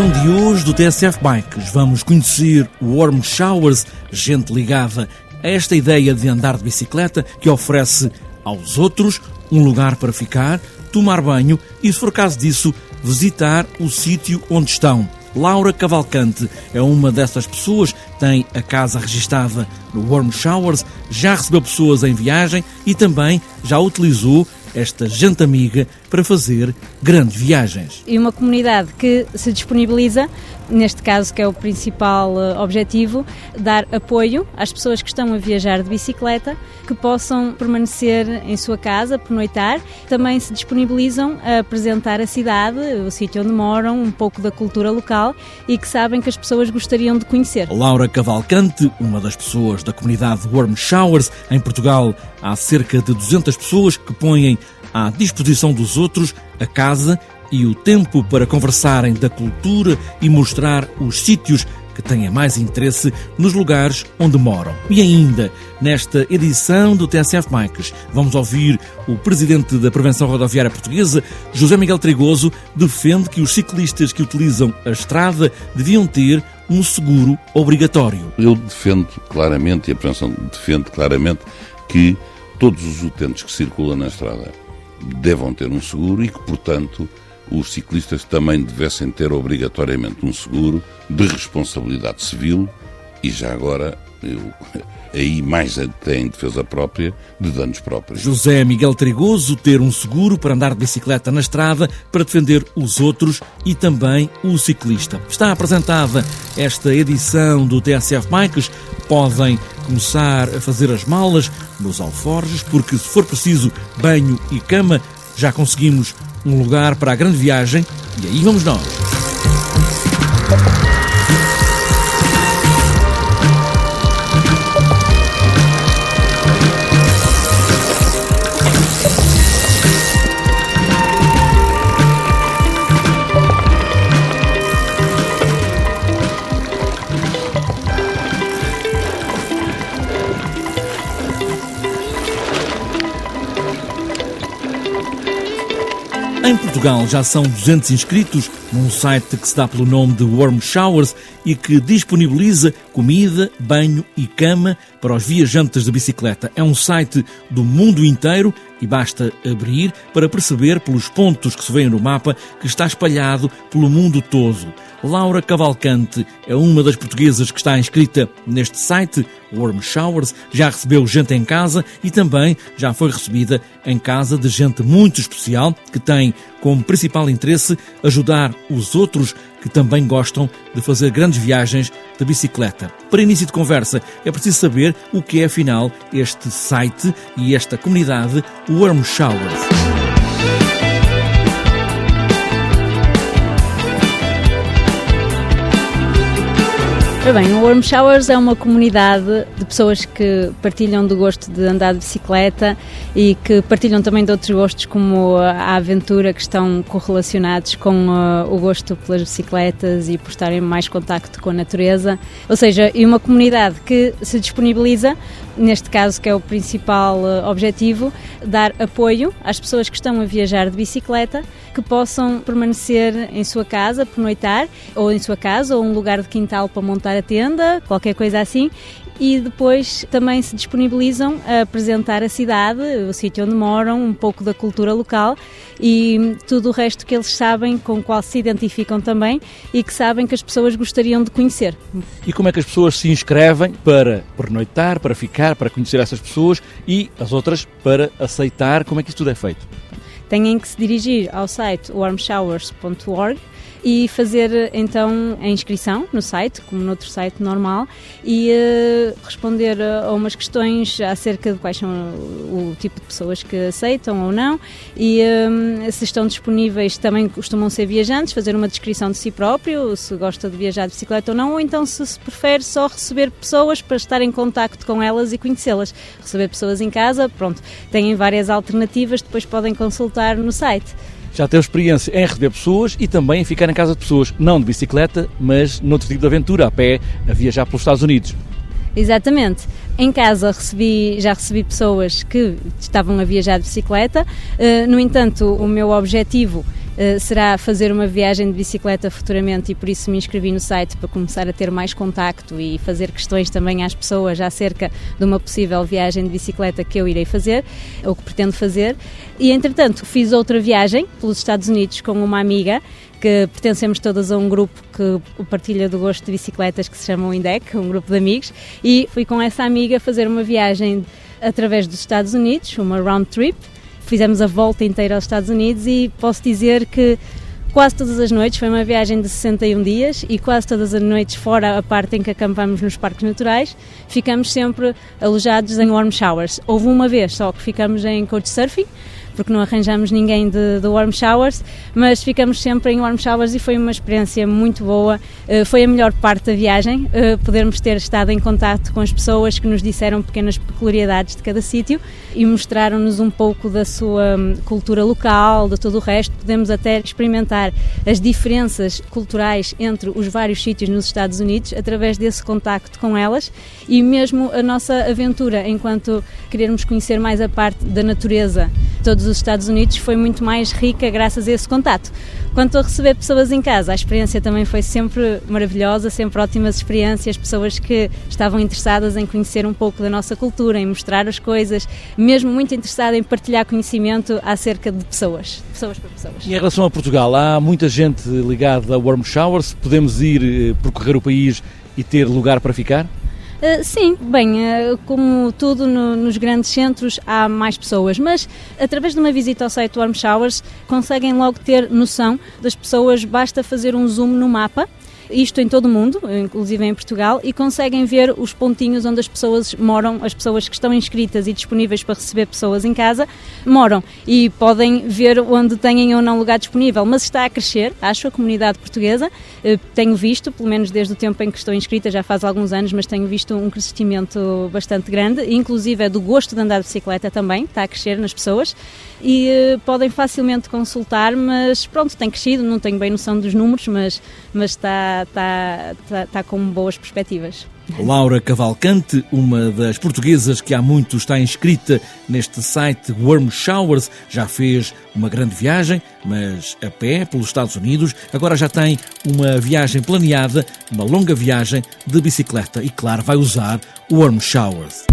edição de hoje do TSF Bikes vamos conhecer o Warm Showers, gente ligada a esta ideia de andar de bicicleta que oferece aos outros um lugar para ficar, tomar banho e, se for caso disso, visitar o sítio onde estão. Laura Cavalcante é uma dessas pessoas, tem a casa registada no Warm Showers, já recebeu pessoas em viagem e também já utilizou esta gente amiga para fazer grandes viagens. E uma comunidade que se disponibiliza, neste caso que é o principal eh, objetivo, dar apoio às pessoas que estão a viajar de bicicleta, que possam permanecer em sua casa, pernoitar. Também se disponibilizam a apresentar a cidade, o sítio onde moram, um pouco da cultura local e que sabem que as pessoas gostariam de conhecer. Laura Cavalcante, uma das pessoas da comunidade Warm Showers, em Portugal há cerca de 200 pessoas que põem à disposição dos outros a casa e o tempo para conversarem da cultura e mostrar os sítios que têm mais interesse nos lugares onde moram. E ainda, nesta edição do TSF Bikes, vamos ouvir o presidente da Prevenção Rodoviária Portuguesa, José Miguel Trigoso, defende que os ciclistas que utilizam a estrada deviam ter um seguro obrigatório. Eu defendo claramente, e a Prevenção defende claramente, que todos os utentes que circulam na estrada devam ter um seguro e que, portanto, os ciclistas também devessem ter obrigatoriamente um seguro de responsabilidade civil e já agora eu, aí mais até em defesa própria de danos próprios. José Miguel Trigoso ter um seguro para andar de bicicleta na estrada para defender os outros e também o ciclista. Está apresentada esta edição do TSF Bikes. Podem começar a fazer as malas nos alforjes, porque se for preciso banho e cama, já conseguimos um lugar para a grande viagem e aí vamos nós. Em Portugal já são 200 inscritos num site que se dá pelo nome de Warm Showers e que disponibiliza comida, banho e cama para os viajantes de bicicleta. É um site do mundo inteiro e basta abrir para perceber pelos pontos que se veem no mapa que está espalhado pelo mundo todo. Laura Cavalcante é uma das portuguesas que está inscrita neste site, Warm Showers, já recebeu gente em casa e também já foi recebida em casa de gente muito especial que tem como principal interesse ajudar os outros que também gostam de fazer grandes viagens de bicicleta. Para início de conversa, é preciso saber o que é afinal este site e esta comunidade Warm Showers. Ora bem, o Warm Showers é uma comunidade de pessoas que partilham do gosto de andar de bicicleta e que partilham também de outros gostos como a aventura, que estão correlacionados com uh, o gosto pelas bicicletas e por estarem mais contacto com a natureza. Ou seja, e uma comunidade que se disponibiliza neste caso que é o principal uh, objetivo, dar apoio às pessoas que estão a viajar de bicicleta, que possam permanecer em sua casa, pernoitar, ou em sua casa, ou um lugar de quintal para montar a tenda, qualquer coisa assim, e depois também se disponibilizam a apresentar a cidade, o sítio onde moram, um pouco da cultura local e tudo o resto que eles sabem, com o qual se identificam também e que sabem que as pessoas gostariam de conhecer. E como é que as pessoas se inscrevem para pernoitar, para ficar, para conhecer essas pessoas e as outras para aceitar? Como é que isso tudo é feito? Têm que se dirigir ao site warmshowers.org e fazer então a inscrição no site, como no outro site normal, e uh, responder a umas questões acerca de quais são o, tipo de pessoas que aceitam ou não e um, se estão disponíveis também costumam ser viajantes, fazer uma descrição de si próprio, se gosta de viajar de bicicleta ou não, ou então se, se prefere só receber pessoas para estar em contacto com elas e conhecê-las. Receber pessoas em casa, pronto, têm várias alternativas, depois podem consultar no site já teve experiência em receber pessoas e também em ficar em casa de pessoas, não de bicicleta, mas noutro tipo de aventura, a pé, a viajar pelos Estados Unidos. Exatamente. Em casa recebi, já recebi pessoas que estavam a viajar de bicicleta, uh, no entanto, o meu objetivo será fazer uma viagem de bicicleta futuramente e por isso me inscrevi no site para começar a ter mais contacto e fazer questões também às pessoas acerca de uma possível viagem de bicicleta que eu irei fazer, ou que pretendo fazer. E entretanto fiz outra viagem pelos Estados Unidos com uma amiga que pertencemos todas a um grupo que partilha do gosto de bicicletas que se chama o INDEC, um grupo de amigos, e fui com essa amiga fazer uma viagem através dos Estados Unidos, uma round trip. Fizemos a volta inteira aos Estados Unidos e posso dizer que quase todas as noites, foi uma viagem de 61 dias e quase todas as noites, fora a parte em que acampamos nos parques naturais, ficamos sempre alojados em warm showers. Houve uma vez só que ficamos em couchsurfing, porque não arranjamos ninguém de, de warm showers, mas ficamos sempre em warm showers e foi uma experiência muito boa. Uh, foi a melhor parte da viagem, uh, podermos ter estado em contato com as pessoas que nos disseram pequenas peculiaridades de cada sítio e mostraram-nos um pouco da sua hum, cultura local, de todo o resto. Podemos até experimentar as diferenças culturais entre os vários sítios nos Estados Unidos através desse contacto com elas e mesmo a nossa aventura enquanto querermos conhecer mais a parte da natureza todos os Estados Unidos foi muito mais rica graças a esse contato. Quanto a receber pessoas em casa, a experiência também foi sempre maravilhosa, sempre ótimas experiências, pessoas que estavam interessadas em conhecer um pouco da nossa cultura, em mostrar as coisas, mesmo muito interessada em partilhar conhecimento acerca de pessoas, pessoas para pessoas. E em relação a Portugal, há muita gente ligada a Warm Showers, podemos ir eh, percorrer o país e ter lugar para ficar? Uh, sim, bem, uh, como tudo no, nos grandes centros há mais pessoas, mas através de uma visita ao site Warm Showers conseguem logo ter noção das pessoas, basta fazer um zoom no mapa isto em todo o mundo, inclusive em Portugal, e conseguem ver os pontinhos onde as pessoas moram, as pessoas que estão inscritas e disponíveis para receber pessoas em casa, moram e podem ver onde têm ou não lugar disponível. Mas está a crescer, acho, a comunidade portuguesa. Eh, tenho visto, pelo menos desde o tempo em que estou inscrita, já faz alguns anos, mas tenho visto um crescimento bastante grande, inclusive é do gosto de andar de bicicleta também, está a crescer nas pessoas e eh, podem facilmente consultar, mas pronto, tem crescido, não tenho bem noção dos números, mas, mas está, está, está, está com boas perspectivas. Laura Cavalcante, uma das portuguesas que há muito está inscrita neste site Warm Showers, já fez uma grande viagem, mas a pé pelos Estados Unidos. Agora já tem uma viagem planeada, uma longa viagem de bicicleta e, claro, vai usar Warm Showers.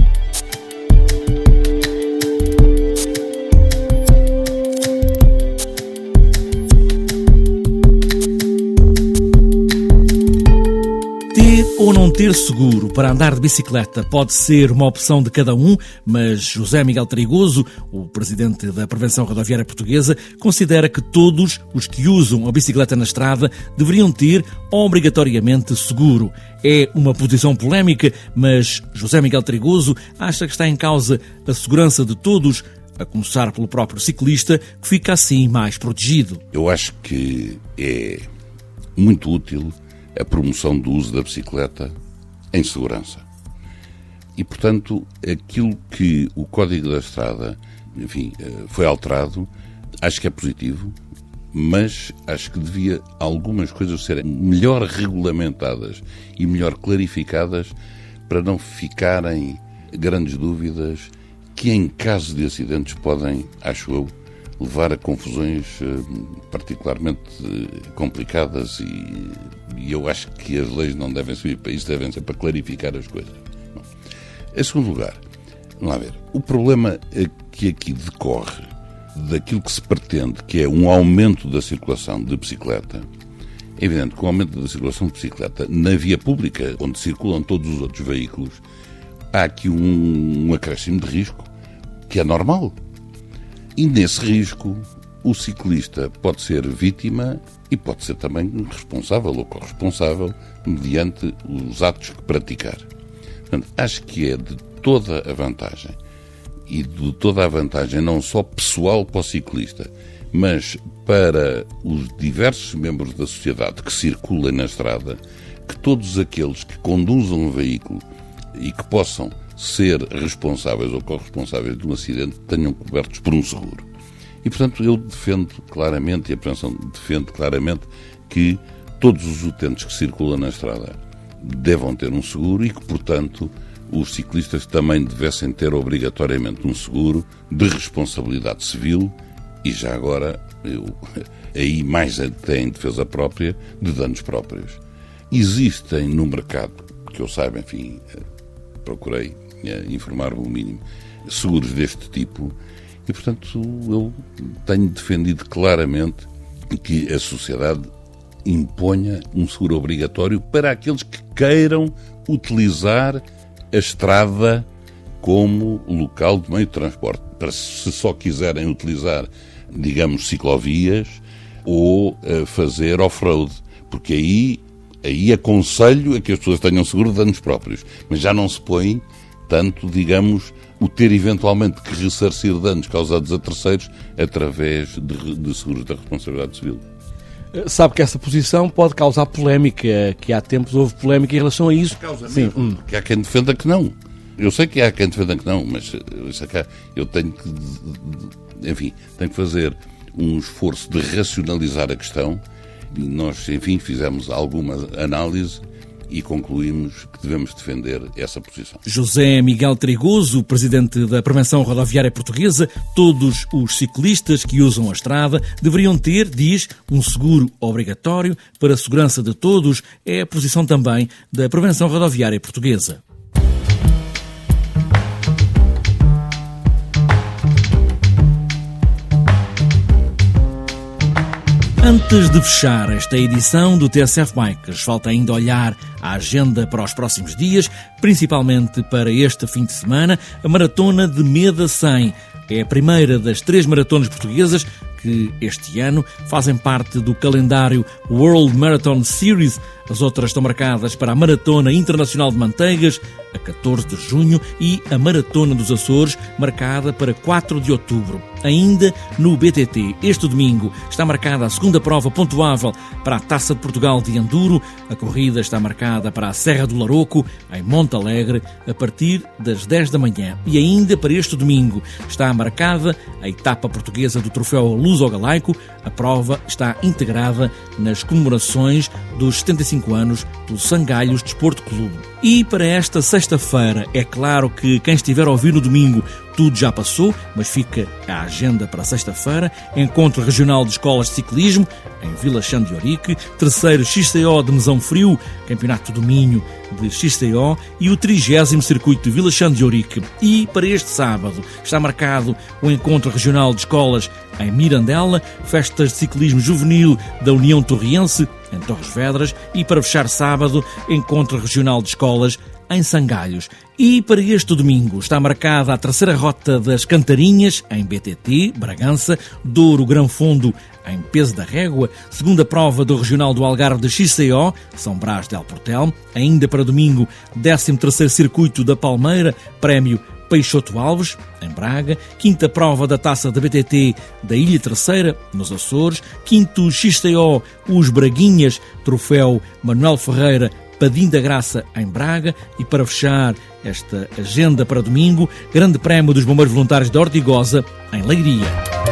Ou não ter seguro para andar de bicicleta pode ser uma opção de cada um, mas José Miguel Trigoso, o presidente da Prevenção Rodoviária Portuguesa, considera que todos os que usam a bicicleta na estrada deveriam ter obrigatoriamente seguro. É uma posição polémica, mas José Miguel Trigoso acha que está em causa a segurança de todos, a começar pelo próprio ciclista, que fica assim mais protegido. Eu acho que é muito útil a promoção do uso da bicicleta em segurança. E, portanto, aquilo que o Código da Estrada, enfim, eh, foi alterado, acho que é positivo, mas acho que devia algumas coisas serem melhor regulamentadas e melhor clarificadas para não ficarem grandes dúvidas que, em caso de acidentes, podem, acho eu, levar a confusões eh, particularmente eh, complicadas e, e, eu acho que as leis não devem servir para isso, devem ser para clarificar as coisas. Bom, em segundo lugar, vamos lá ver, o problema que aqui decorre daquilo que se pretende, que é um aumento da circulação de bicicleta, é evidente que o aumento da circulação de bicicleta na via pública, onde circulam todos os outros veículos, há aqui um, um acréscimo de risco que é normal. E nesse risco, o ciclista pode ser vítima e pode ser também responsável ou corresponsável mediante os atos que praticar. Portanto, acho que é de toda a vantagem e de toda a vantagem não só pessoal para o ciclista, mas para os diversos membros da sociedade que circulem na estrada, que todos aqueles que conduzam um veículo e que possam ser responsáveis ou corresponsáveis de um acidente tenham cobertos por um seguro. E, portanto, eu defendo claramente, e a prevenção defende claramente, que todos os utentes que circulam na estrada devam ter um seguro e que, portanto, os ciclistas também devessem ter obrigatoriamente um seguro de responsabilidade civil E já agora, eu, aí mais até em defesa própria, de danos próprios. Existem no mercado, que eu saiba, enfim, procurei eh, informar-me o mínimo, seguros deste tipo, e portanto eu tenho defendido claramente que a sociedade imponha um seguro obrigatório para aqueles que queiram utilizar a estrada como local de meio de transporte. Para se só quiserem utilizar, digamos, ciclovias ou uh, fazer off-road, porque aí, aí aconselho a que as pessoas tenham seguro de danos próprios, mas já não se põe tanto, digamos, o ter eventualmente que ressarcir danos causados a terceiros através de, de seguros da responsabilidade civil. Eh, sabe que essa posição pode causar polémica, que há tempos houve polémica em relação a isso. Causa Sim. Mesmo, hum. Porque há quem defenda que não. Eu sei que há quem defenda que não, mas eh, eu tenho que, enfim, tenho que fazer um esforço de racionalizar a questão e nós, enfim, fizemos alguma análise e concluímos que devemos defender essa posição. José Miguel Trigoso, presidente da Prevenção Rodoviária Portuguesa, todos os ciclistas que usam a estrada deveriam ter, diz, um seguro obrigatório para a segurança de todos. É a posição também da Prevenção Rodoviária Portuguesa. Antes de fechar esta edição do TSF Bikes, falta ainda olhar a agenda para os próximos dias, principalmente para este fim de semana, a Maratona de Meda 100. É a primeira das três maratonas portuguesas que este ano fazem parte do calendário World Marathon Series. As outras estão marcadas para a Maratona Internacional de Manteigas, a 14 de junho, e a Maratona dos Açores, marcada para 4 de outubro. Ainda no BTT, este domingo, está marcada a segunda prova pontuável para a Taça de Portugal de Enduro. A corrida está marcada para a Serra do Laroco, em Monte Alegre, a partir das 10 da manhã. E ainda para este domingo está marcada a etapa portuguesa do Troféu Luso-Galaico. A prova está integrada nas comemorações dos 75 anos do Sangalhos Desporto Clube. E para esta sexta-feira, é claro que quem estiver a ouvir no domingo tudo já passou, mas fica a agenda para sexta-feira. Encontro Regional de Escolas de Ciclismo em Vila Chã de Orique, terceiro XCO de Mesão Frio, Campeonato do Minho de XCO e o trigésimo Circuito de Vila Chã de Orique. E para este sábado está marcado o Encontro Regional de Escolas em Mirandela, festas de ciclismo juvenil da União Torriense em Torres Vedras e para fechar sábado, Encontro Regional de Escolas em Sangalhos. E para este domingo está marcada a terceira rota das Cantarinhas, em BTT, Bragança, Douro Grão Fundo, em Peso da Régua, segunda prova do Regional do Algarve de XCO, São Brás de Alportel, ainda para domingo, 13 terceiro Circuito da Palmeira, prémio Peixoto Alves, em Braga, quinta prova da taça da BTT da Ilha Terceira, nos Açores, quinto XCO Os Braguinhas, troféu Manuel Ferreira, Padim da Graça, em Braga, e para fechar esta agenda para domingo, Grande Prémio dos Bombeiros Voluntários de Ortigosa, em Leiria.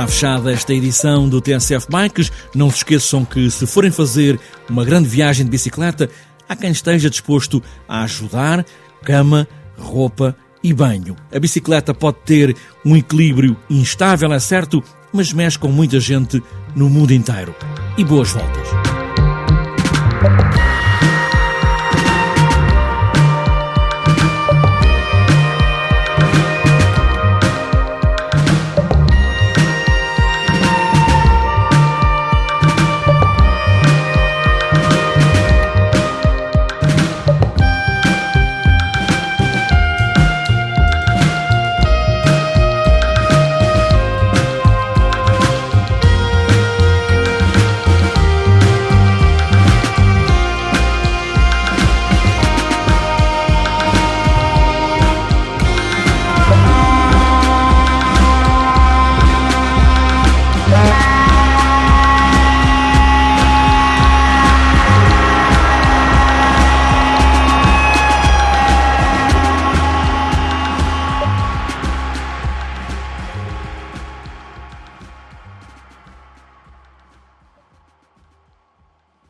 Está fechada esta edição do TSF Bikes. Não se esqueçam que, se forem fazer uma grande viagem de bicicleta, há quem esteja disposto a ajudar, cama, roupa e banho. A bicicleta pode ter um equilíbrio instável, é certo, mas mexe com muita gente no mundo inteiro. E boas voltas!